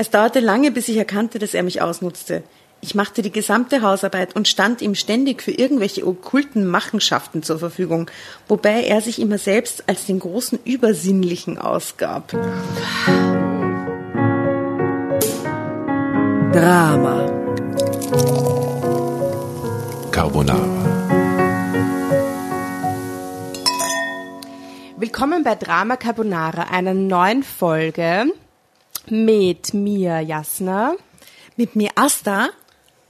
Es dauerte lange, bis ich erkannte, dass er mich ausnutzte. Ich machte die gesamte Hausarbeit und stand ihm ständig für irgendwelche okkulten Machenschaften zur Verfügung, wobei er sich immer selbst als den großen Übersinnlichen ausgab. Drama. Carbonara. Willkommen bei Drama Carbonara, einer neuen Folge mit mir, Jasna. Mit mir Asta.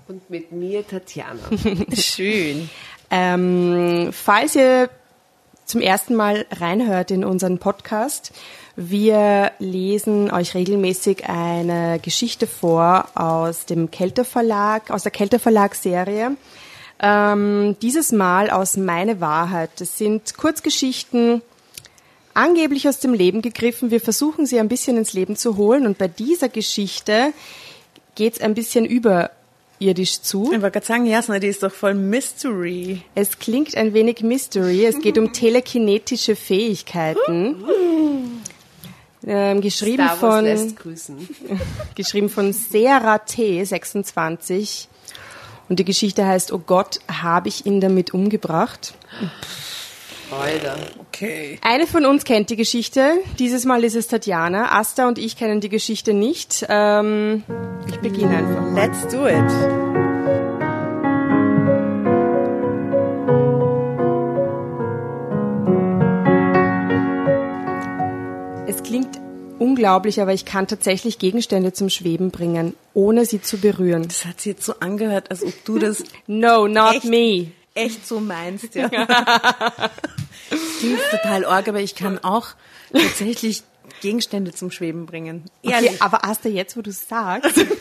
Und mit mir Tatjana. Schön. Ähm, falls ihr zum ersten Mal reinhört in unseren Podcast, wir lesen euch regelmäßig eine Geschichte vor aus dem Kelter Verlag, aus der Kelter Verlag Serie. Ähm, dieses Mal aus Meine Wahrheit. Das sind Kurzgeschichten, angeblich aus dem Leben gegriffen. Wir versuchen sie ein bisschen ins Leben zu holen und bei dieser Geschichte geht es ein bisschen überirdisch zu. Ich wollte gerade sagen, Jasna, die ist doch voll Mystery. Es klingt ein wenig Mystery. Es geht um telekinetische Fähigkeiten. Ähm, geschrieben Star Wars von lässt grüßen. geschrieben von Sarah T 26 und die Geschichte heißt Oh Gott, habe ich ihn damit umgebracht? Alter. Okay. Eine von uns kennt die Geschichte. Dieses Mal ist es Tatjana. Asta und ich kennen die Geschichte nicht. Ähm, ich beginne einfach. mal. Let's do it. Es klingt unglaublich, aber ich kann tatsächlich Gegenstände zum Schweben bringen, ohne sie zu berühren. Das hat sich jetzt so angehört, als ob du das No, not Echt? me. Echt so meinst, ja. Klingt total arg, aber ich kann auch tatsächlich Gegenstände zum Schweben bringen. Okay, Ehrlich. aber Asta, jetzt wo du sagst. Au, ich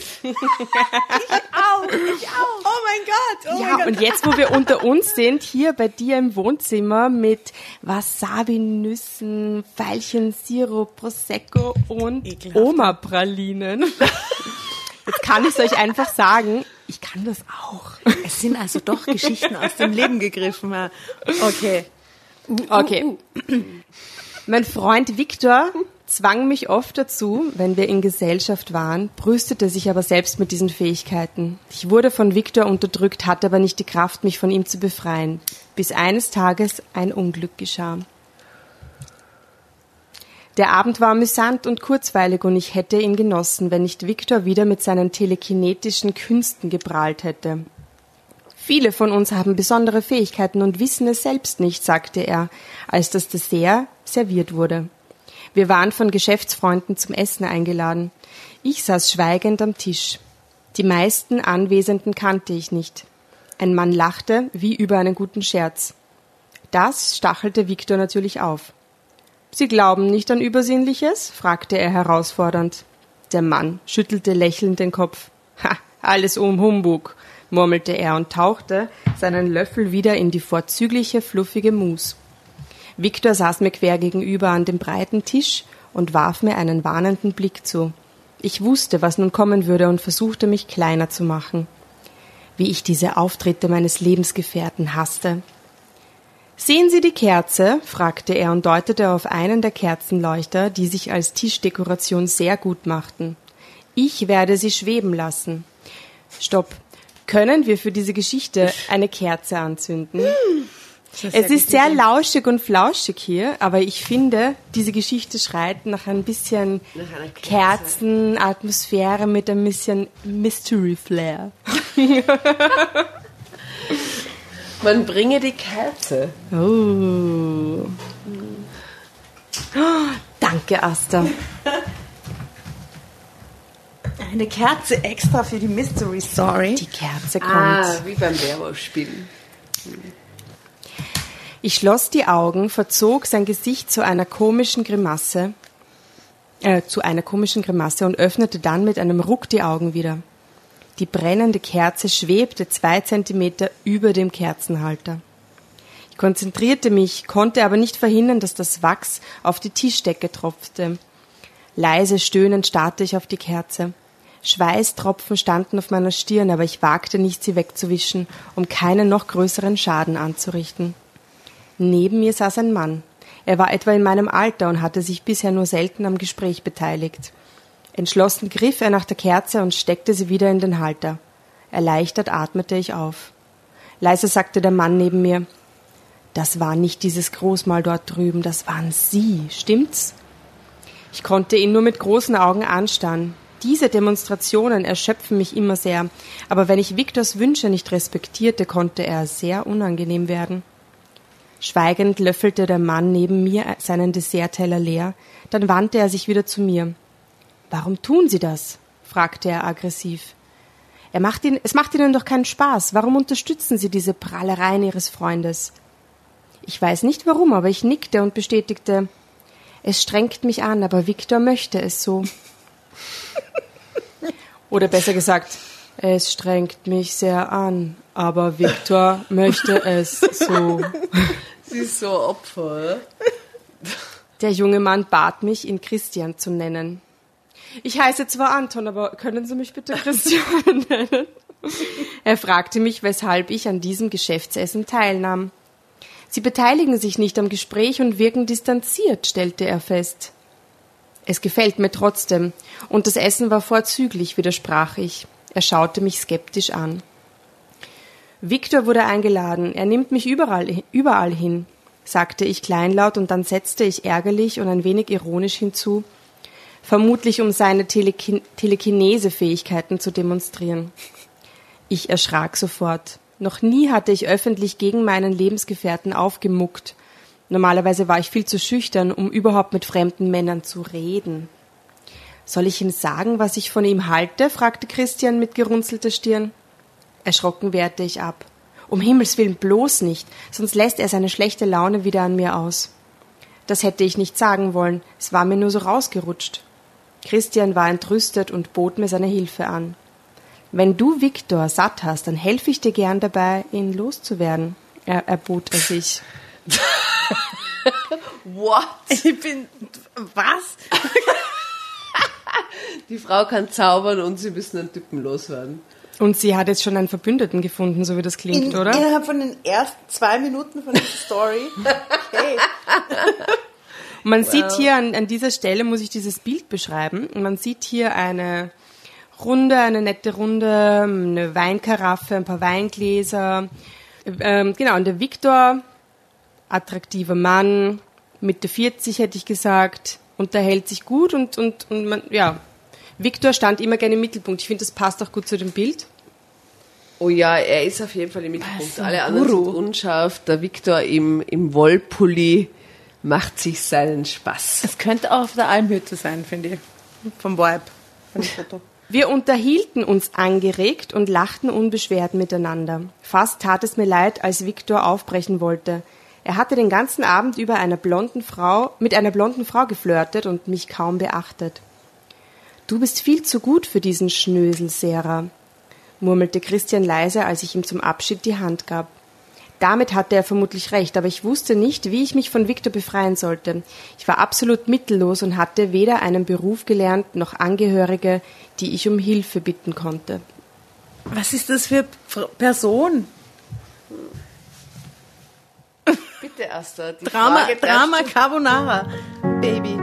auch. Oh mein Gott. Oh ja, mein Gott. und jetzt, wo wir unter uns sind, hier bei dir im Wohnzimmer mit Wasabi-Nüssen, Veilchensirup, Prosecco und. Oma-Pralinen. Jetzt kann ich euch einfach sagen, ich kann das auch. Es sind also doch Geschichten aus dem Leben gegriffen. ja. Okay. Okay. Mein Freund Viktor zwang mich oft dazu, wenn wir in Gesellschaft waren, brüstete sich aber selbst mit diesen Fähigkeiten. Ich wurde von Viktor unterdrückt, hatte aber nicht die Kraft, mich von ihm zu befreien, bis eines Tages ein Unglück geschah. Der Abend war amüsant und kurzweilig und ich hätte ihn genossen, wenn nicht Viktor wieder mit seinen telekinetischen Künsten geprahlt hätte. Viele von uns haben besondere Fähigkeiten und wissen es selbst nicht, sagte er, als das Dessert serviert wurde. Wir waren von Geschäftsfreunden zum Essen eingeladen. Ich saß schweigend am Tisch. Die meisten Anwesenden kannte ich nicht. Ein Mann lachte wie über einen guten Scherz. Das stachelte Viktor natürlich auf. Sie glauben nicht an Übersinnliches? fragte er herausfordernd. Der Mann schüttelte lächelnd den Kopf. Ha, alles um Humbug, murmelte er und tauchte seinen Löffel wieder in die vorzügliche, fluffige Mus. Viktor saß mir quer gegenüber an dem breiten Tisch und warf mir einen warnenden Blick zu. Ich wusste, was nun kommen würde und versuchte mich kleiner zu machen. Wie ich diese Auftritte meines Lebensgefährten hasste. Sehen Sie die Kerze? fragte er und deutete auf einen der Kerzenleuchter, die sich als Tischdekoration sehr gut machten. Ich werde sie schweben lassen. Stopp. Können wir für diese Geschichte eine Kerze anzünden? Es ist sehr lauschig und flauschig hier, aber ich finde, diese Geschichte schreit nach ein bisschen Nach Kerze. Kerzenatmosphäre mit ein bisschen Mystery Flair. Man bringe die Kerze. Oh. Oh, danke, Asta. Eine Kerze extra für die Mystery Story. Die Kerze kommt. Ah, wie beim Werwolf-Spielen. Ich schloss die Augen, verzog sein Gesicht zu einer komischen Grimasse, äh, zu einer komischen Grimasse und öffnete dann mit einem Ruck die Augen wieder. Die brennende Kerze schwebte zwei Zentimeter über dem Kerzenhalter. Ich konzentrierte mich, konnte aber nicht verhindern, dass das Wachs auf die Tischdecke tropfte. Leise stöhnend starrte ich auf die Kerze. Schweißtropfen standen auf meiner Stirn, aber ich wagte nicht, sie wegzuwischen, um keinen noch größeren Schaden anzurichten. Neben mir saß ein Mann. Er war etwa in meinem Alter und hatte sich bisher nur selten am Gespräch beteiligt. Entschlossen griff er nach der Kerze und steckte sie wieder in den Halter. Erleichtert atmete ich auf. Leise sagte der Mann neben mir, das war nicht dieses Großmal dort drüben, das waren Sie, stimmt's? Ich konnte ihn nur mit großen Augen anstarren. Diese Demonstrationen erschöpfen mich immer sehr, aber wenn ich Viktors Wünsche nicht respektierte, konnte er sehr unangenehm werden. Schweigend löffelte der Mann neben mir seinen Dessertteller leer, dann wandte er sich wieder zu mir. Warum tun Sie das? fragte er aggressiv. Er macht Ihnen, es macht Ihnen doch keinen Spaß. Warum unterstützen Sie diese Prahlereien Ihres Freundes? Ich weiß nicht warum, aber ich nickte und bestätigte, es strengt mich an, aber Viktor möchte es so. Oder besser gesagt, es strengt mich sehr an, aber Viktor möchte es so. Sie ist so Opfer. Der junge Mann bat mich, ihn Christian zu nennen. Ich heiße zwar Anton, aber können Sie mich bitte Christian nennen? Er fragte mich, weshalb ich an diesem Geschäftsessen teilnahm. Sie beteiligen sich nicht am Gespräch und wirken distanziert, stellte er fest. Es gefällt mir trotzdem, und das Essen war vorzüglich, widersprach ich. Er schaute mich skeptisch an. Viktor wurde eingeladen, er nimmt mich überall, überall hin, sagte ich kleinlaut und dann setzte ich ärgerlich und ein wenig ironisch hinzu, vermutlich um seine Telekin Telekinese-Fähigkeiten zu demonstrieren. Ich erschrak sofort. Noch nie hatte ich öffentlich gegen meinen Lebensgefährten aufgemuckt. Normalerweise war ich viel zu schüchtern, um überhaupt mit fremden Männern zu reden. Soll ich ihm sagen, was ich von ihm halte? fragte Christian mit gerunzelter Stirn. Erschrocken wehrte ich ab. Um Himmels willen bloß nicht, sonst lässt er seine schlechte Laune wieder an mir aus. Das hätte ich nicht sagen wollen, es war mir nur so rausgerutscht. Christian war entrüstet und bot mir seine Hilfe an. Wenn du Viktor satt hast, dann helfe ich dir gern dabei, ihn loszuwerden, er, erbot er sich. What? Ich bin. Was? Die Frau kann zaubern und sie müssen einen Typen loswerden. Und sie hat jetzt schon einen Verbündeten gefunden, so wie das klingt, In, oder? Innerhalb von den ersten zwei Minuten von dieser Story. Okay. Man sieht hier an, an dieser Stelle, muss ich dieses Bild beschreiben. Man sieht hier eine Runde, eine nette Runde, eine Weinkaraffe, ein paar Weingläser. Ähm, genau, und der Viktor, attraktiver Mann, Mitte 40 hätte ich gesagt, unterhält sich gut und, und, und man, ja, Viktor stand immer gerne im Mittelpunkt. Ich finde, das passt auch gut zu dem Bild. Oh ja, er ist auf jeden Fall im Mittelpunkt. ein Alle anderen Guru. sind unscharf. Der Viktor im, im Wollpulli macht sich seinen Spaß. Es könnte auch auf der Almhütte sein, finde ich. Vom Vibe, von dem Foto. Wir unterhielten uns angeregt und lachten unbeschwert miteinander. Fast tat es mir leid, als Viktor aufbrechen wollte. Er hatte den ganzen Abend über einer blonden Frau, mit einer blonden Frau geflirtet und mich kaum beachtet. Du bist viel zu gut für diesen Schnösel, Sarah, murmelte Christian leise, als ich ihm zum Abschied die Hand gab. Damit hatte er vermutlich recht, aber ich wusste nicht, wie ich mich von Viktor befreien sollte. Ich war absolut mittellos und hatte weder einen Beruf gelernt noch Angehörige, die ich um Hilfe bitten konnte. Was ist das für Person? Bitte, Asta. Die Drama, Frage Drama. Carbonara, Baby.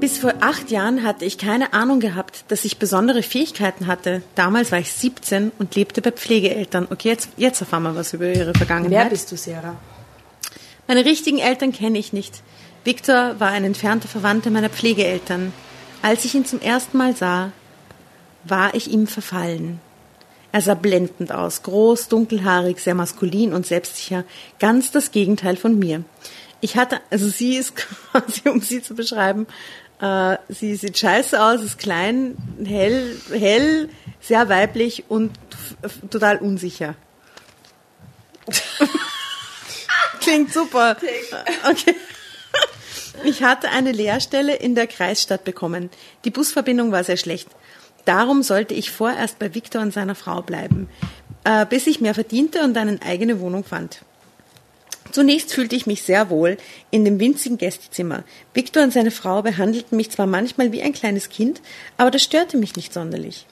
Bis vor acht Jahren hatte ich keine Ahnung gehabt, dass ich besondere Fähigkeiten hatte. Damals war ich 17 und lebte bei Pflegeeltern. Okay, jetzt, jetzt erfahren wir was über ihre Vergangenheit. Wer bist du, Sarah? Meine richtigen Eltern kenne ich nicht. Viktor war ein entfernter Verwandter meiner Pflegeeltern. Als ich ihn zum ersten Mal sah, war ich ihm verfallen. Er sah blendend aus, groß, dunkelhaarig, sehr maskulin und selbstsicher, ganz das Gegenteil von mir. Ich hatte, also sie ist quasi, um sie zu beschreiben, äh, sie sieht scheiße aus, ist klein, hell, hell, sehr weiblich und total unsicher. Klingt super. Okay. Ich hatte eine Lehrstelle in der Kreisstadt bekommen. Die Busverbindung war sehr schlecht. Darum sollte ich vorerst bei Viktor und seiner Frau bleiben, äh, bis ich mehr verdiente und eine eigene Wohnung fand. Zunächst fühlte ich mich sehr wohl in dem winzigen Gästezimmer. Viktor und seine Frau behandelten mich zwar manchmal wie ein kleines Kind, aber das störte mich nicht sonderlich.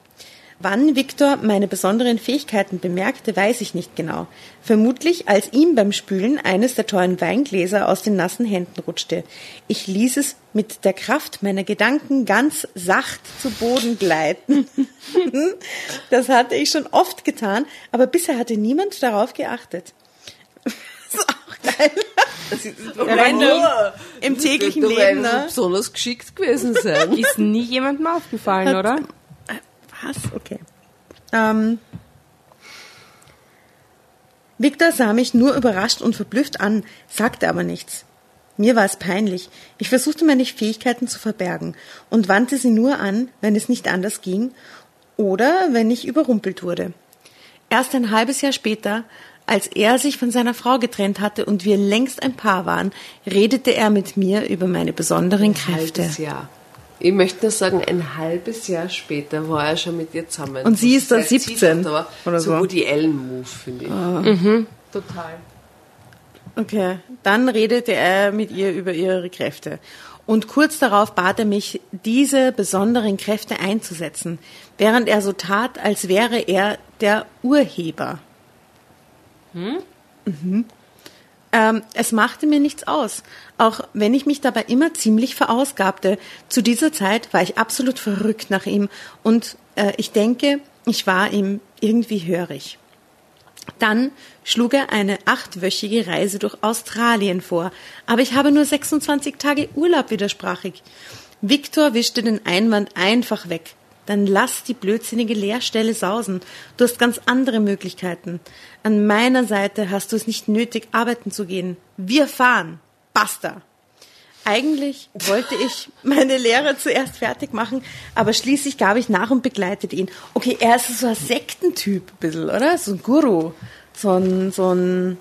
Wann Viktor meine besonderen Fähigkeiten bemerkte, weiß ich nicht genau. Vermutlich, als ihm beim Spülen eines der teuren Weingläser aus den nassen Händen rutschte. Ich ließ es mit der Kraft meiner Gedanken ganz sacht zu Boden gleiten. das hatte ich schon oft getan, aber bisher hatte niemand darauf geachtet. Das ist auch geil. Das ist Ja, nur im täglichen Leben, wärst ne? besonders geschickt gewesen sein. Ist nie jemandem aufgefallen, oder? Was? Okay. Ähm, Victor sah mich nur überrascht und verblüfft an, sagte aber nichts. Mir war es peinlich. Ich versuchte meine Fähigkeiten zu verbergen und wandte sie nur an, wenn es nicht anders ging oder wenn ich überrumpelt wurde. Erst ein halbes Jahr später, als er sich von seiner Frau getrennt hatte und wir längst ein Paar waren, redete er mit mir über meine besonderen Kräfte. halbes Jahr. Ich möchte nur sagen, ein halbes Jahr später war er schon mit ihr zusammen. Und sie ist da sehr 17 zielhaft, aber oder so so. Woody Allen-Move, finde ich. Total. Okay, dann redete er mit ihr über ihre Kräfte. Und kurz darauf bat er mich, diese besonderen Kräfte einzusetzen, während er so tat, als wäre er der Urheber. Mhm. Ähm, es machte mir nichts aus, auch wenn ich mich dabei immer ziemlich verausgabte. Zu dieser Zeit war ich absolut verrückt nach ihm und äh, ich denke, ich war ihm irgendwie hörig. Dann schlug er eine achtwöchige Reise durch Australien vor, aber ich habe nur 26 Tage Urlaub, widersprach ich. Viktor wischte den Einwand einfach weg. Dann lass die blödsinnige Leerstelle sausen. Du hast ganz andere Möglichkeiten. An meiner Seite hast du es nicht nötig, arbeiten zu gehen. Wir fahren. Basta. Eigentlich wollte ich meine Lehre zuerst fertig machen, aber schließlich gab ich nach und begleitete ihn. Okay, er ist so ein Sektentyp, ein bisschen, oder? So ein Guru. So ein, so ein,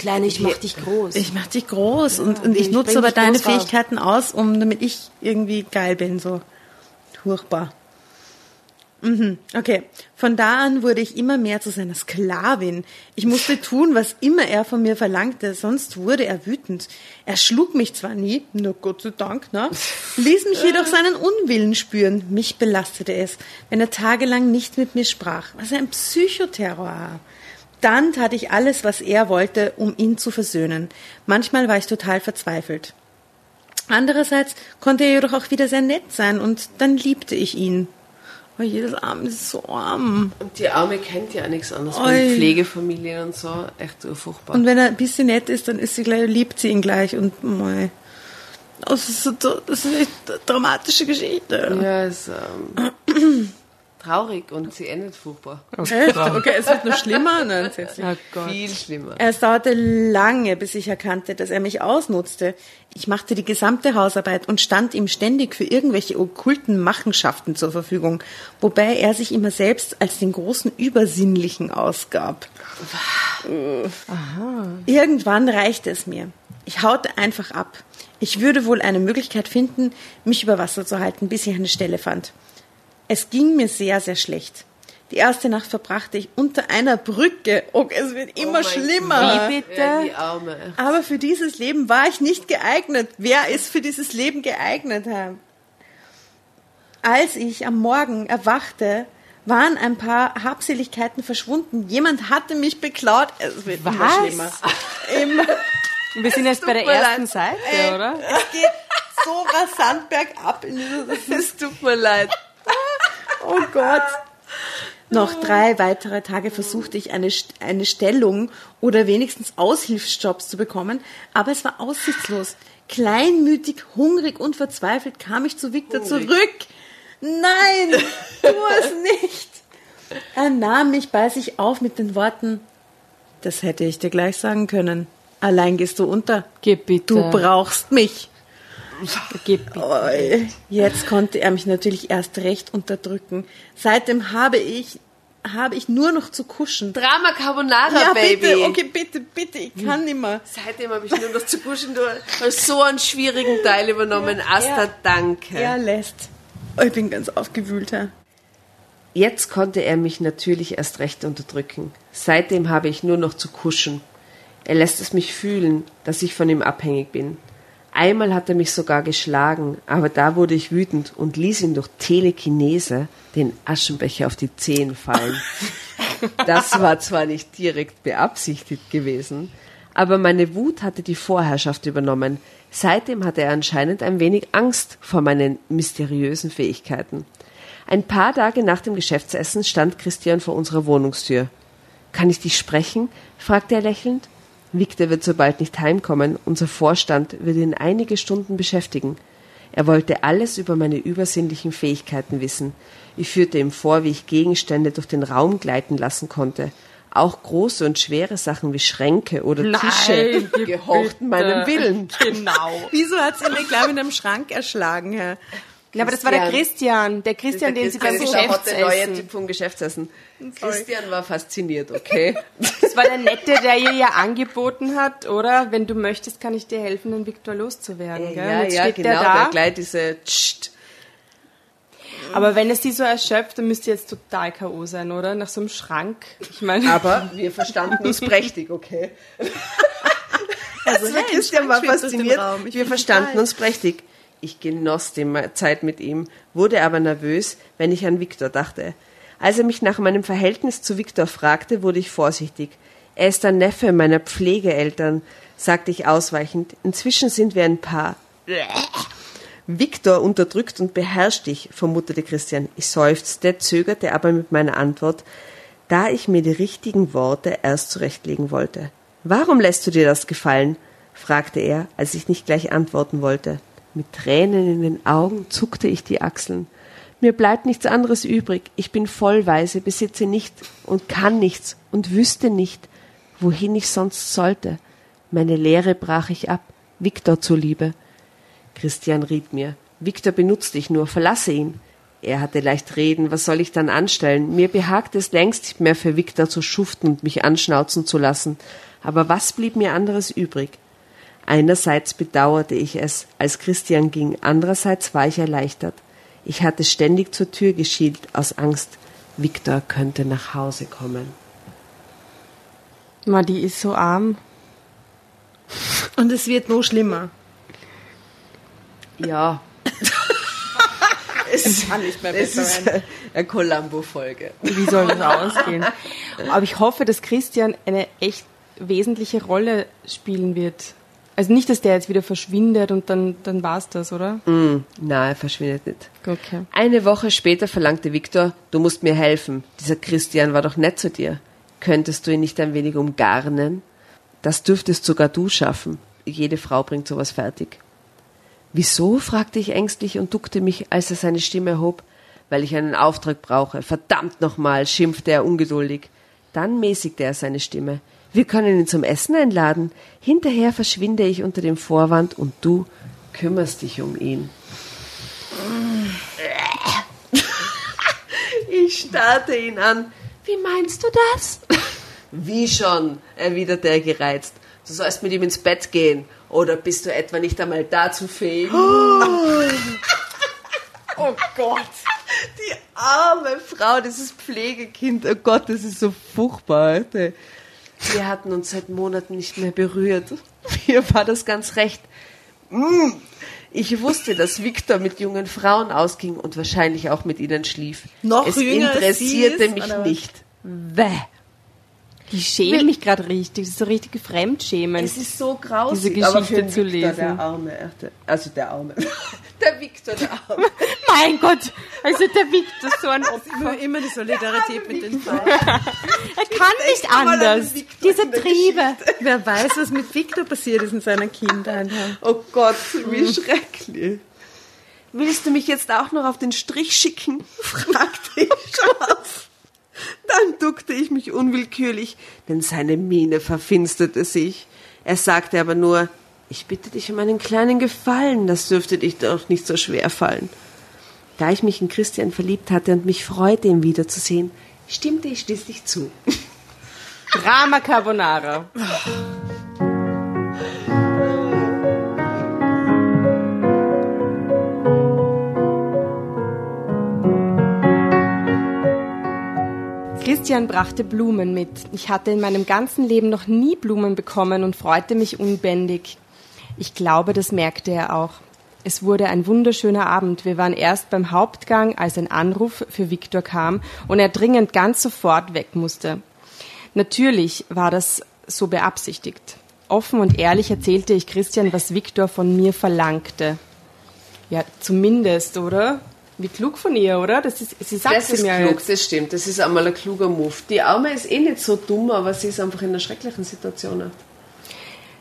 Kleine, ich mach dich groß. ich mach dich groß und, und ich ich nutze aber deine. Fähigkeiten aus, um, damit ich irgendwie geil bin, so. Furchtbar. Mhm, okay. Von da an wurde ich immer mehr zu seiner Sklavin. Ich musste tun, was immer er von mir verlangte, sonst wurde er wütend. Er schlug mich zwar nie, nur Gott sei Dank, ne? ließ mich jedoch seinen Unwillen spüren. Mich belastete es, wenn er tagelang nicht mit mir sprach. Was ein Psychoterror. Dann tat ich alles, was er wollte, um ihn zu versöhnen. Manchmal war ich total verzweifelt. Andererseits konnte er jedoch auch wieder sehr nett sein und dann liebte ich ihn. Oh, jedes Arm ist so arm. Und die Arme kennt ja nichts anderes. Oi. Pflegefamilien und so. Echt furchtbar. Und wenn er ein bisschen nett ist, dann ist sie gleich, liebt sie ihn gleich und mei. Das ist, so, das ist eine dramatische Geschichte. ja, ist ähm, traurig und sie endet furchtbar. Echt? Okay, es wird noch schlimmer. Nein, oh Gott. Viel schlimmer. Es dauerte lange, bis ich erkannte, dass er mich ausnutzte. Ich machte die gesamte Hausarbeit und stand ihm ständig für irgendwelche okkulten Machenschaften zur Verfügung, wobei er sich immer selbst als den großen Übersinnlichen ausgab. Irgendwann reichte es mir. Ich haute einfach ab. Ich würde wohl eine Möglichkeit finden, mich über Wasser zu halten, bis ich eine Stelle fand. Es ging mir sehr, sehr schlecht. Die erste Nacht verbrachte ich unter einer Brücke. Oh, es wird immer mein schlimmer. Wie bitte? Ja, die Arme. Aber für dieses Leben war ich nicht geeignet. Wer ist für dieses Leben geeignet, Herr? Als ich am Morgen erwachte, waren ein paar Habseligkeiten verschwunden. Jemand hatte mich beklaut. Es wird immer Was? schlimmer. Immer. Wir sind jetzt bei der ersten leid. Seite, oder? Es geht so rasant bergab. In das Es tut mir leid. oh Gott. Noch drei weitere Tage versuchte ich eine, eine Stellung oder wenigstens Aushilfsjobs zu bekommen, aber es war aussichtslos. Kleinmütig, hungrig und verzweifelt kam ich zu Victor Hungrig. zurück. Nein, tu es nicht. Er nahm mich bei sich auf mit den Worten, das hätte ich dir gleich sagen können. Allein gehst du unter. Gib bitte. Du brauchst mich. Jetzt konnte er mich natürlich erst recht unterdrücken. Seitdem habe ich, habe ich nur noch zu kuschen. Drama Carbonara, Ja, Baby. bitte, okay, bitte, bitte, ich kann nicht mehr. Seitdem habe ich nur noch zu kuschen. Du hast so einen schwierigen Teil übernommen. Asta, Ja. danke. Er lässt. Oh, ich bin ganz aufgewühlt, Herr. Jetzt konnte er mich natürlich erst recht unterdrücken. Seitdem habe ich nur noch zu kuschen. Er lässt es mich fühlen, dass ich von ihm abhängig bin. Einmal hat er mich sogar geschlagen, aber da wurde ich wütend und ließ ihn durch Telekinese den Aschenbecher auf die Zehen fallen. Das war zwar nicht direkt beabsichtigt gewesen, aber meine Wut hatte die Vorherrschaft übernommen. Seitdem hatte er anscheinend ein wenig Angst vor meinen mysteriösen Fähigkeiten. Ein paar Tage nach dem Geschäftsessen stand Christian vor unserer Wohnungstür. Kann ich dich sprechen? fragte er lächelnd. Victor wird so bald nicht heimkommen. Unser Vorstand wird ihn einige Stunden beschäftigen. Er wollte alles über meine übersinnlichen Fähigkeiten wissen. Ich führte ihm vor, wie ich Gegenstände durch den Raum gleiten lassen konnte. Auch große und schwere Sachen wie Schränke oder Nein, Tische bitte. gehorchten meinem Willen. Genau. Wieso hat sie mich gleich mit einem Schrank erschlagen, Herr? Ja, aber das war der Christian. Der Christian, den sie beim ist der der neue Geschäftsessen. Typ vom Geschäftsessen. Christian war fasziniert, okay? Das war der Nette, der ihr ja angeboten hat, oder? Wenn du möchtest, kann ich dir helfen, den Viktor loszuwerden. Gell? ja, jetzt ja, steht genau, der der da. gleich diese Tscht. Aber wenn es sie so erschöpft, dann müsste jetzt total K.O. sein, oder? Nach so einem Schrank. Ich meine, Aber wir verstanden uns prächtig, okay? Also, nein, Christian war fasziniert. Wir verstanden total- uns prächtig. Ich genoss die Zeit mit ihm, wurde aber nervös, wenn ich an Viktor dachte. Als er mich nach meinem Verhältnis zu Viktor fragte, wurde ich vorsichtig. Er ist der Neffe meiner Pflegeeltern, sagte ich ausweichend. Inzwischen sind wir ein Paar. Viktor unterdrückt und beherrscht dich, vermutete Christian. Ich seufzte, zögerte aber mit meiner Antwort, da ich mir die richtigen Worte erst zurechtlegen wollte. Warum lässt du dir das gefallen? fragte er, als ich nicht gleich antworten wollte. Mit Tränen in den Augen zuckte ich die Achseln. Mir bleibt nichts anderes übrig. Ich bin vollweise, besitze nicht und kann nichts und wüsste nicht, wohin ich sonst sollte. Meine Lehre brach ich ab, Viktor zuliebe. Christian riet mir, Viktor benutzt dich nur, verlasse ihn. Er hatte leicht reden, was soll ich dann anstellen? Mir behagte es längst nicht mehr für Viktor zu schuften und mich anschnauzen zu lassen. Aber was blieb mir anderes übrig? Einerseits bedauerte ich es, als Christian ging, andererseits war ich erleichtert. Ich hatte ständig zur Tür geschielt, aus Angst, Viktor könnte nach Hause kommen. Ma, die ist so arm. Und es wird noch schlimmer. Ja. es Kann nicht mehr es besser ist werden. eine Columbo-Folge. Wie soll das ausgehen? Aber ich hoffe, dass Christian eine echt wesentliche Rolle spielen wird. Also nicht, dass der jetzt wieder verschwindet und dann, dann war's das, oder? Na, er verschwindet nicht. Okay. Eine Woche später verlangte Viktor, du musst mir helfen. Dieser Christian war doch nett zu dir. Könntest du ihn nicht ein wenig umgarnen? Das dürftest sogar du schaffen. Jede Frau bringt sowas fertig. Wieso? fragte ich ängstlich und duckte mich, als er seine Stimme erhob. Weil ich einen Auftrag brauche. Verdammt nochmal, schimpfte er ungeduldig. Dann mäßigte er seine Stimme. Wir können ihn zum Essen einladen. Hinterher verschwinde ich unter dem Vorwand und du kümmerst dich um ihn. Ich starrte ihn an. Wie meinst du das? Wie schon, erwiderte er gereizt. Du sollst mit ihm ins Bett gehen. Oder bist du etwa nicht einmal dazu fähig? Oh Gott. Die arme Frau, dieses Pflegekind. Oh Gott, das ist so furchtbar. Alter. Wir hatten uns seit Monaten nicht mehr berührt. Mir war das ganz recht. Mm. Ich wusste, dass Viktor mit jungen Frauen ausging und wahrscheinlich auch mit ihnen schlief. Noch es interessierte ist, mich nicht. Bäh. Die schämen mich gerade richtig. Das ist so richtig Fremdschämen. Es ist so grausig, Diese Geschichte für zu Victor, lesen. Der Arme, also der Arme. Der Viktor, der Arme. mein Gott! Also der Victor so ein Opfer. Immer, immer die Solidarität mit den Frauen. Er kann nicht anders. Victor Diese Triebe. Wer weiß, was mit Victor passiert ist in seiner Kindheit. Oh Gott, wie schrecklich. Willst du mich jetzt auch noch auf den Strich schicken? fragte ich scharf. Dann duckte ich mich unwillkürlich, denn seine Miene verfinsterte sich. Er sagte aber nur, ich bitte dich um einen kleinen Gefallen, das dürfte dich doch nicht so schwer fallen. Da ich mich in Christian verliebt hatte und mich freute, ihn wiederzusehen, stimmte ich schließlich zu. Drama Carbonara. Christian brachte Blumen mit. Ich hatte in meinem ganzen Leben noch nie Blumen bekommen und freute mich unbändig. Ich glaube, das merkte er auch. Es wurde ein wunderschöner Abend. Wir waren erst beim Hauptgang, als ein Anruf für Viktor kam und er dringend ganz sofort weg musste. Natürlich war das so beabsichtigt. Offen und ehrlich erzählte ich Christian, was Viktor von mir verlangte. Ja, zumindest, oder? Wie klug von ihr, oder? Das ist, sie sagt Das ist mir klug, jetzt. das stimmt. Das ist einmal ein kluger Move. Die Arme ist eh nicht so dumm, aber sie ist einfach in einer schrecklichen Situation.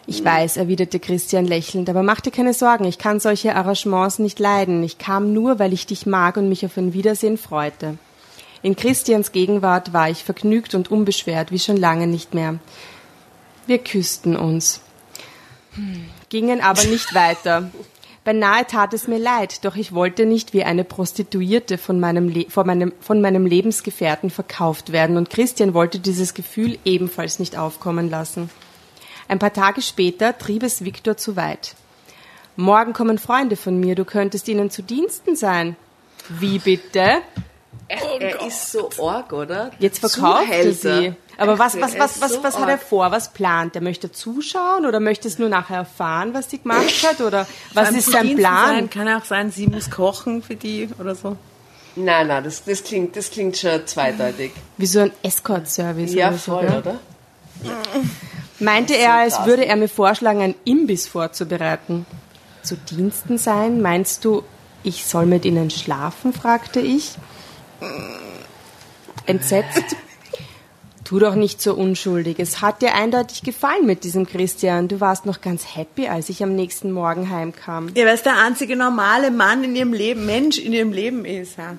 Ich weiß, erwiderte Christian lächelnd, aber mach dir keine Sorgen, ich kann solche Arrangements nicht leiden. Ich kam nur, weil ich dich mag und mich auf ein Wiedersehen freute. In Christians Gegenwart war ich vergnügt und unbeschwert, wie schon lange nicht mehr. Wir küssten uns, Hm, gingen aber nicht weiter. Beinahe tat es mir leid, doch ich wollte nicht wie eine Prostituierte von meinem, Le von meinem, von meinem Lebensgefährten verkauft werden, und Christian wollte dieses Gefühl ebenfalls nicht aufkommen lassen. Ein paar Tage später trieb es Viktor zu weit. Morgen kommen Freunde von mir, du könntest ihnen zu Diensten sein. Wie bitte? Er, er ist so arg, oder? Jetzt verkauft er sie. Aber was, Er was, was, was, so was hat er vor? Was plant? Er möchte zuschauen oder möchte es nur nachher erfahren, was sie gemacht hat? Oder was ist sein Plan? Sein, kann auch sein, sie muss kochen für die oder so. Nein, nein, das, das, klingt, das klingt schon zweideutig. Wie so ein Escort-Service Ja, oder so. voll, gell? oder? Meinte er, als würde er mir vorschlagen, einen Imbiss vorzubereiten. Zu Diensten sein? Meinst du, ich soll mit ihnen schlafen? fragte ich. Entsetzt. Tu doch nicht so unschuldig. Es hat dir eindeutig gefallen mit diesem Christian. Du warst noch ganz happy, als ich am nächsten Morgen heimkam. Ja, weil es der einzige normale Mann in ihrem Leben, Mensch in ihrem Leben ist. Ja.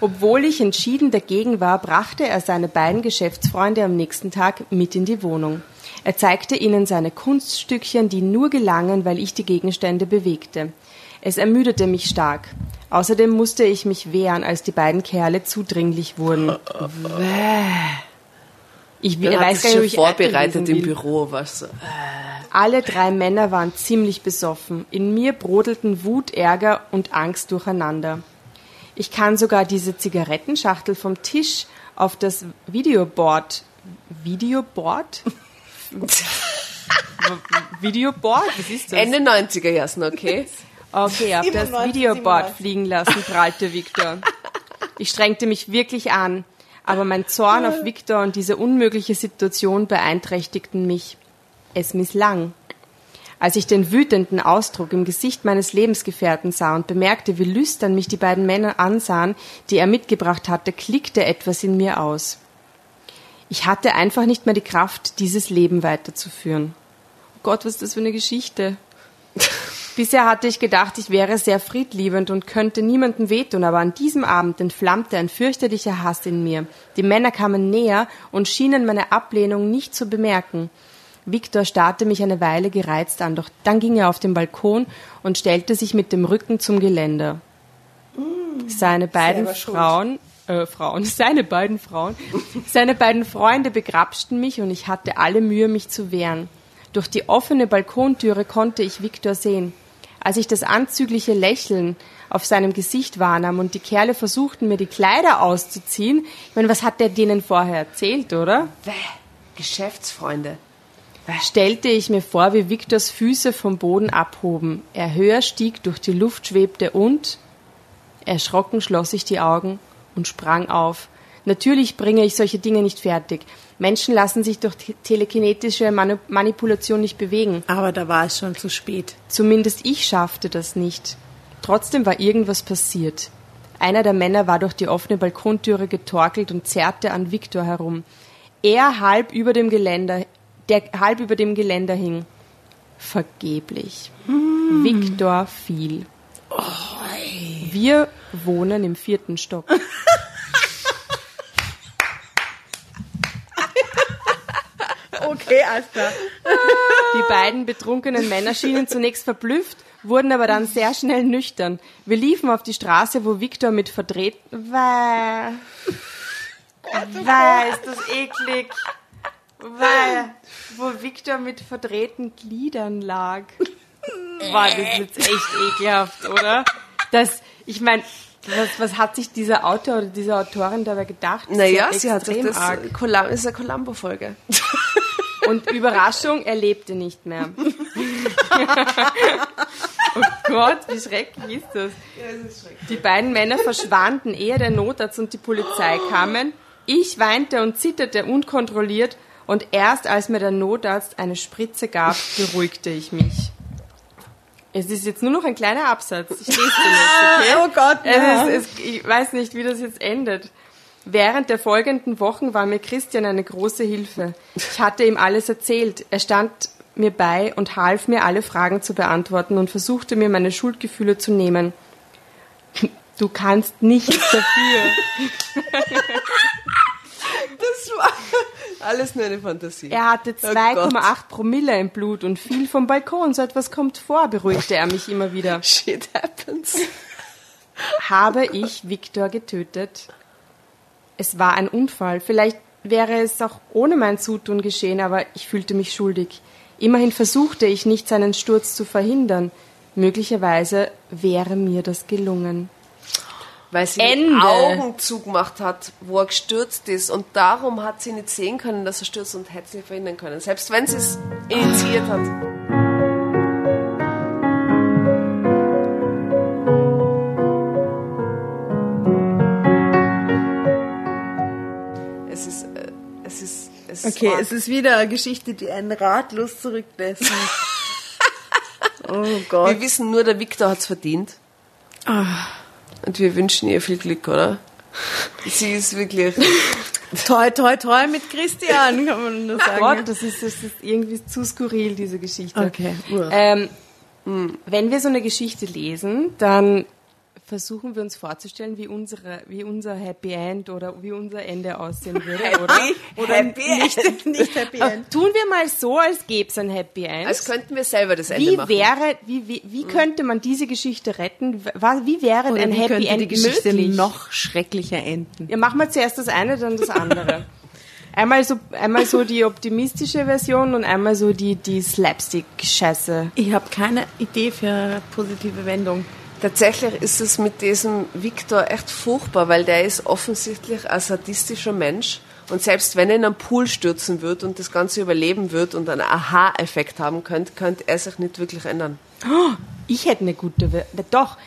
Obwohl ich entschieden dagegen war, brachte er seine beiden Geschäftsfreunde am nächsten Tag mit in die Wohnung. Er zeigte ihnen seine Kunststückchen, die nur gelangen, weil ich die Gegenstände bewegte. Es ermüdete mich stark. Außerdem musste ich mich wehren, als die beiden Kerle zudringlich wurden. Ich Er weiß gar nicht, ob ich vorbereitet im. Büro. Was so. Alle drei Männer waren ziemlich besoffen. In mir brodelten Wut, Ärger und Angst durcheinander. Ich kann sogar diese Zigarettenschachtel vom Tisch auf das Videoboard. Videoboard? Videoboard? Was ist das? Ende 90er Jahren, okay? Okay, auf das 97, Videoboard 97. fliegen lassen, prallte Viktor. Ich strengte mich wirklich an, aber mein Zorn auf Viktor und diese unmögliche Situation beeinträchtigten mich. Es misslang. Als ich den wütenden Ausdruck im Gesicht meines Lebensgefährten sah und bemerkte, wie lüstern mich die beiden Männer ansahen, die er mitgebracht hatte, klickte etwas in mir aus. Ich hatte einfach nicht mehr die Kraft, dieses Leben weiterzuführen. Oh Gott, was ist das für eine Geschichte? Bisher hatte ich gedacht, ich wäre sehr friedliebend und könnte niemandem wehtun, aber an diesem Abend entflammte ein fürchterlicher Hass in mir. Die Männer kamen näher und schienen meine Ablehnung nicht zu bemerken. Viktor starrte mich eine Weile gereizt an, doch dann ging er auf den Balkon und stellte sich mit dem Rücken zum Geländer. Seine beiden. Frauen, äh, Frauen, seine beiden Frauen, seine beiden Freunde begrapschten mich und ich hatte alle Mühe, mich zu wehren. Durch die offene Balkontüre konnte ich Viktor sehen. Als ich das anzügliche Lächeln auf seinem Gesicht wahrnahm und die Kerle versuchten, mir die Kleider auszuziehen, ich meine, was hat der denen vorher erzählt, oder? Bäh, Geschäftsfreunde. stellte ich mir vor, wie Viktors Füße vom Boden abhoben, er höher stieg, durch die Luft schwebte und erschrocken schloss ich die Augen und sprang auf. Natürlich bringe ich solche Dinge nicht fertig. Menschen lassen sich durch te- telekinetische Manu Manipulation nicht bewegen. Aber da war es schon zu spät. Zumindest ich schaffte das nicht. Trotzdem war irgendwas passiert. Einer der Männer war durch die offene Balkontüre getorkelt und zerrte an Viktor herum. Er halb über dem Geländer, der halb über dem Geländer hing. Vergeblich. Viktor fiel. Wir wohnen im vierten Stock. Okay, alles klar. Die beiden betrunkenen Männer schienen zunächst verblüfft, wurden aber dann sehr schnell nüchtern. Wir liefen auf die Straße, wo Viktor mit verdreht... Weh. Weh, ist das eklig. Weh. Wo Viktor mit verdrehten Gliedern lag. War das jetzt echt ekelhaft, oder? Das, ich meine, was, was hat sich dieser Autor oder diese Autorin dabei gedacht? Naja, ja sie hat sich das. arg. Ist eine Columbo-Folge. Und Überraschung, er lebte nicht mehr. Oh Gott, wie schrecklich ist das? Die beiden Männer verschwanden, ehe der Notarzt und die Polizei kamen. Ich weinte und zitterte unkontrolliert und erst als mir der Notarzt eine Spritze gab, beruhigte ich mich. Es ist jetzt nur noch ein kleiner Absatz. Ich lese den jetzt, okay? Oh Gott, ja. es ist, es, ich weiß nicht, wie das jetzt endet. Während der folgenden Wochen war mir Christian eine große Hilfe. Ich hatte ihm alles erzählt. Er stand mir bei und half mir, alle Fragen zu beantworten und versuchte mir meine Schuldgefühle zu nehmen. Du kannst nichts dafür. Das war alles nur eine Fantasie. Er hatte Oh 2,8 Promille im Blut und fiel vom Balkon. So etwas kommt vor, beruhigte er mich immer wieder. Shit happens. Habe ich Viktor getötet? Es war ein Unfall. Vielleicht wäre es auch ohne mein Zutun geschehen, aber ich fühlte mich schuldig. Immerhin versuchte ich nicht, seinen Sturz zu verhindern. Möglicherweise wäre mir das gelungen. Weil sie Ende. die Augen zugemacht hat, wo er gestürzt ist. Und darum hat sie nicht sehen können, dass er stürzt und hätte es nicht verhindern können. Selbst wenn sie es initiiert hat. Okay, es ist wieder eine Geschichte, die einen ratlos zurücklässt. oh Gott. Wir wissen nur, der Viktor hat es verdient. Ah. Und wir wünschen ihr viel Glück, oder? Sie ist wirklich. Toi, toi, toi mit Christian, kann man nur sagen. Gott, das ist, das ist irgendwie zu skurril, diese Geschichte. Okay. Ähm, wenn wir so eine Geschichte lesen, dann versuchen wir uns vorzustellen, wie, unsere, wie unser Happy End oder wie unser Ende aussehen würde, oder? Oder nicht, nicht Happy End. Tun wir mal so, als gäbe es ein Happy End. Als könnten wir selber das Ende wie machen. wäre, wie, wie, wie könnte man diese Geschichte retten? Wie wäre Oder ein wie Happy End die Geschichte möglich? noch schrecklicher enden? Ja, machen wir zuerst das eine, dann das andere. Einmal so, einmal so die optimistische Version und einmal so die, die Slapstick-Scheiße. Ich habe keine Idee für eine positive Wendung. Tatsächlich ist es mit diesem Viktor echt furchtbar, weil der ist offensichtlich ein sadistischer Mensch. Und selbst wenn er in einen Pool stürzen wird und das Ganze überleben wird und einen Aha-Effekt haben könnte, könnte er sich nicht wirklich ändern. Ich hätte eine gute, Ver- doch.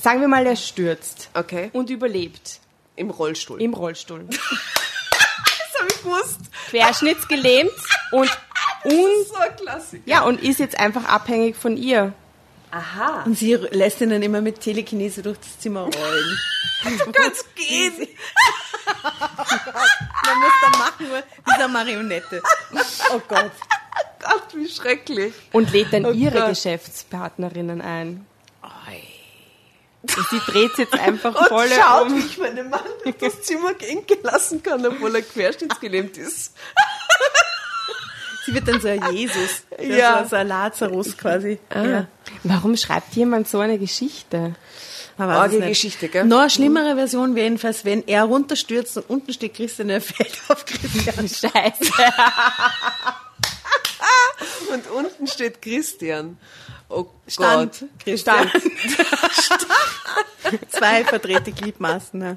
Sagen wir mal, er stürzt Okay? und überlebt Im Rollstuhl. im Rollstuhl. das habe ich gewusst. Querschnittsgelähmt und, und, So ein Klassiker. ja, und ist jetzt einfach abhängig von ihr. Aha. Und sie lässt ihn dann immer mit Telekinese durch das Zimmer rollen. Du kannst gehen. Man muss dann machen, nur dieser Marionette. Oh Gott. Gott, wie schrecklich. Und lädt dann Oh ihre Gott. Geschäftspartnerinnen ein. Und sie dreht jetzt einfach Und voll schaut, wie um. ich meinen Mann durch das Zimmer gehen lassen kann, obwohl er querschnittsgelähmt ist. Sie wird dann so ein Jesus. Ja. So ein Lazarus quasi. Ja. Warum schreibt jemand so eine Geschichte? Arge. Geschichte, gell? Noch eine schlimmere Version wäre jedenfalls, wenn er runterstürzt und unten steht Christian, er fällt auf Christian. Scheiße. Und unten steht Christian. Oh Stand. Gott. Christian. Zwei verdrehte Gliedmaßen. Ja.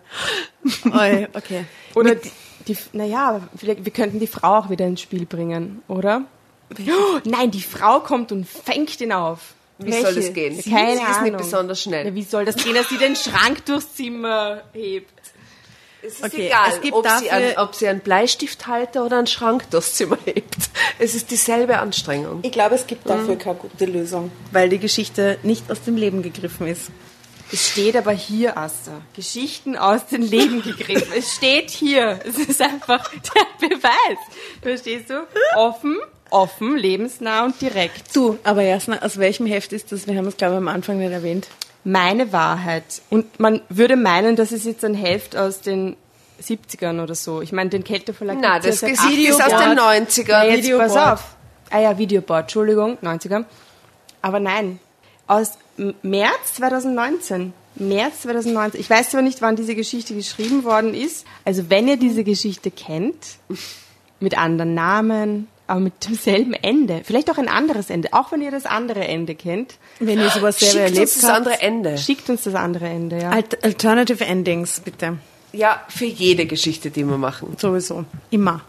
Oi, okay. Oder die, die naja, vielleicht, wir könnten die Frau auch wieder ins Spiel bringen, oder? Oh, nein, die Frau kommt und fängt ihn auf. Wie Welche? soll das gehen? Sie, keine sie ist Ahnung. nicht besonders schnell. Ja, wie soll das gehen, dass sie den Schrank durchs Zimmer hebt? Es ist Okay, egal, es gibt ob, sie einen, ob sie einen Bleistifthalter oder einen Schrank durchs Zimmer hebt. Es ist dieselbe Anstrengung. Ich glaube, es gibt dafür keine gute Lösung, weil die Geschichte nicht aus dem Leben gegriffen ist. Es steht aber hier, Asta. Geschichten aus dem Leben gegriffen. Es steht hier. Es ist einfach der Beweis. Verstehst du? Offen, offen, lebensnah und direkt. Du, aber Jasna, aus welchem Heft ist das? Wir haben es, glaube ich, am Anfang nicht erwähnt. Meine Wahrheit. Und man würde meinen, das ist jetzt ein Heft aus den 70ern oder so. Ich meine, den Kälteverlag gibt's das ja ist aus 80 den Jahren. 90ern. Na, jetzt Videoboard. pass auf. Ah ja, Videoboard, Entschuldigung, 90er. Aber nein, aus März 2019. März 2019. Ich weiß zwar nicht, wann diese Geschichte geschrieben worden ist. Also wenn ihr diese Geschichte kennt, mit anderen Namen, aber mit demselben Ende, vielleicht auch ein anderes Ende, auch wenn ihr das andere Ende kennt, Wenn ihr sowas selber Schickt uns erlebt das habt. andere Ende. schickt uns das andere Ende, ja. Alt Alternative Endings, bitte. Ja, für jede Geschichte, die wir machen. Sowieso. Immer.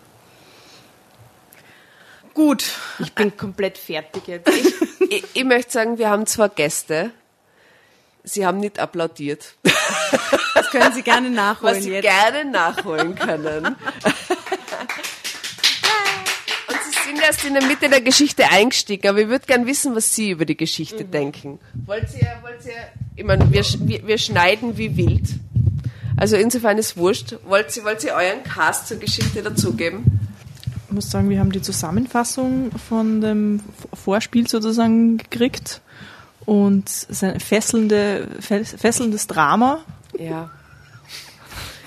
Gut. Ich bin komplett fertig jetzt. Ich, ich möchte sagen, wir haben zwar Gäste, sie haben nicht applaudiert, Das können Sie gerne nachholen was sie jetzt. gerne nachholen können. Und sie sind erst in der Mitte der Geschichte eingestiegen, aber ich würde gern wissen, was Sie über die Geschichte denken. Wollt ihr, wollt ihr, ich meine, wir, wir, wir schneiden wie wild. Also insofern ist wurscht. Wollt ihr, wollt ihr euren Cast zur Geschichte dazugeben? Ich muss sagen, wir haben die Zusammenfassung von dem Vorspiel sozusagen gekriegt und es ist ein fesselnde, fes- fesselndes Drama. Ja.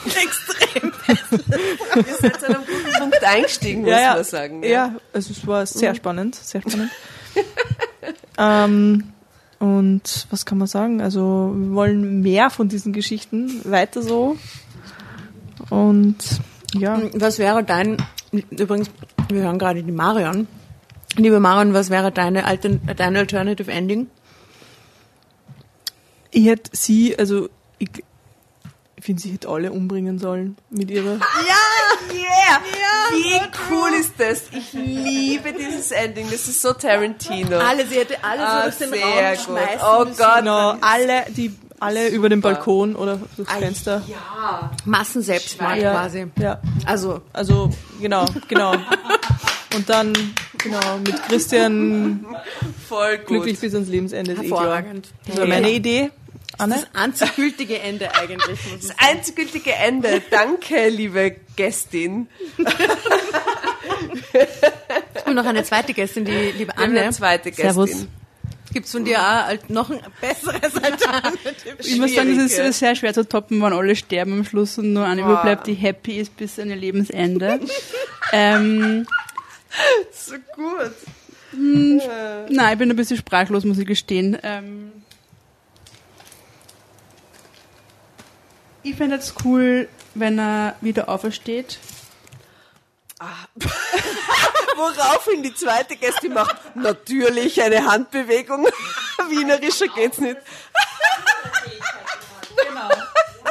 Extrem. Ihr seid zu einem guten Punkt eingestiegen, muss man sagen. Ja, also es war sehr spannend, sehr spannend. ähm, und was kann man sagen? Also wir wollen mehr von diesen Geschichten, weiter so. Und ja, Was wäre dein, übrigens, wir hören gerade die Marion. Liebe Marion, was wäre deine, Altern, dein Alternative Ending? ich hätte sie, also ich, ich finde, sie hätte alle umbringen sollen mit ihrer. Yeah! Wie cool ist das? Ich liebe dieses Ending. Das ist so Tarantino. Alle, sie hätte alle Ah, so durch den sehr Raum gut. schmeißen Oh müssen. Gott. Genau, alle, die alle über den Balkon oder durchs Fenster. Ja. Massenselbstmord Ja, quasi. ja. Also, Also, genau, genau. Und dann, genau, mit Christian Voll gut. glücklich bis ans Lebensende. ist eh hervorragend. Das war meine Idee. Anne? Das einzig Ende eigentlich. Das einzigültige Ende. Danke, liebe Gästin. Und noch eine zweite Gästin, die liebe Anne. eine zweite Gästin. Servus. Gibt's von dir auch noch ein besseres Alternative? Ich muss sagen, es ist sehr schwer zu toppen, wenn alle sterben am Schluss und nur eine Boah. überbleibt, die happy ist bis an ihr Lebensende. ähm, So gut. nein, ich bin ein bisschen sprachlos, muss ich gestehen. Ähm, ich fände es cool, wenn er wieder aufersteht. Woraufhin die zweite Gästin macht natürlich eine Handbewegung. Wienerischer geht's nicht. Genau.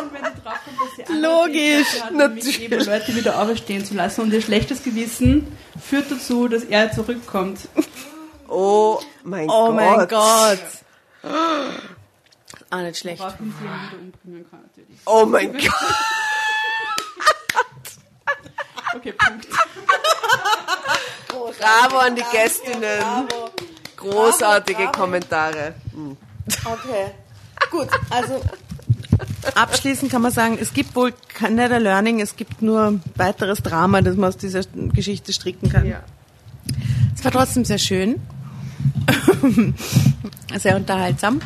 Und wenn sie draufkommt, dass sie Logisch. hat, damit eben Leute wieder auferstehen zu lassen. Und ihr schlechtes Gewissen führt dazu, dass er zurückkommt. Oh mein Oh Gott. mein Gott. Auch nicht schlecht. Ihn umbringen kann, natürlich. Oh mein Gott. Okay, Punkt. Bravo an die Gästinnen. Großartige Kommentare. Okay. Gut, also abschließend kann man sagen, es gibt wohl kein netter Learning, es gibt nur weiteres Drama, das man aus dieser Geschichte stricken kann. Ja. Es war trotzdem sehr schön. sehr unterhaltsam.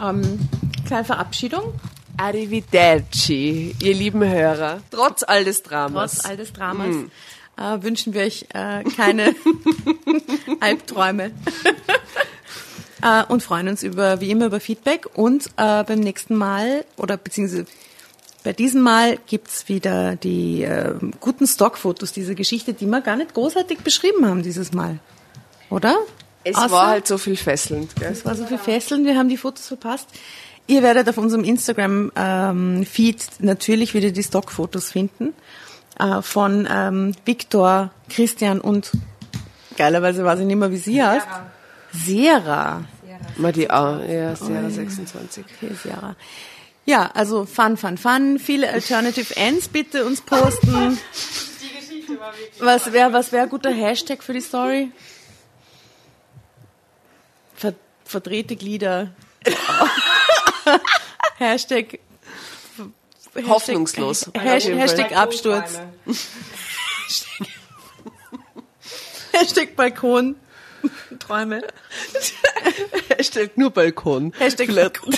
Ähm, kleine Verabschiedung, Arrivederci, ihr lieben Hörer. Trotz all des Dramas. trotz all des Dramas. Äh, wünschen wir euch äh, keine Albträume. äh, und freuen uns über, wie immer, über Feedback. Und äh, beim nächsten Mal, oder beziehungsweise bei diesem Mal gibt's wieder die äh, guten Stockfotos dieser Geschichte, die wir gar nicht großartig beschrieben haben dieses Mal. Oder? es Außer- war halt so viel fesselnd. Gell? es war so viel Fesseln, wir haben die Fotos verpasst. Ihr werdet auf unserem Instagram-Feed natürlich wieder die Stockfotos finden äh, von ähm, Viktor, Christian und geilerweise weiß ich nicht mehr, wie sie heißt. Sera. Mal die A, ja, Sierra 26. Okay, Sera. Ja, also fun, fun, fun. Viele Alternative Ends bitte uns posten. Was wäre was wär ein guter Hashtag für die Story? Ver verdrehte Glieder. Hashtag, Hashtag Hoffnungslos. Hashtag, Hashtag Absturz. Hashtag Balkon. Träume. Hashtag nur Balkon. Hashtag Balkon.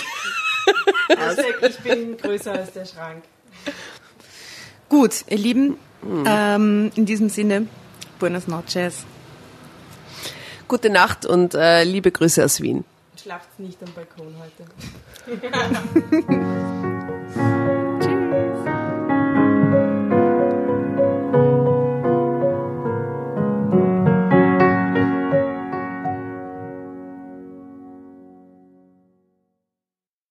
ich bin größer als der Schrank. Gut, ihr Lieben, ähm, in diesem Sinne, Buenas noches. Gute Nacht und äh, liebe Grüße aus Wien. Schlaft nicht am Balkon heute.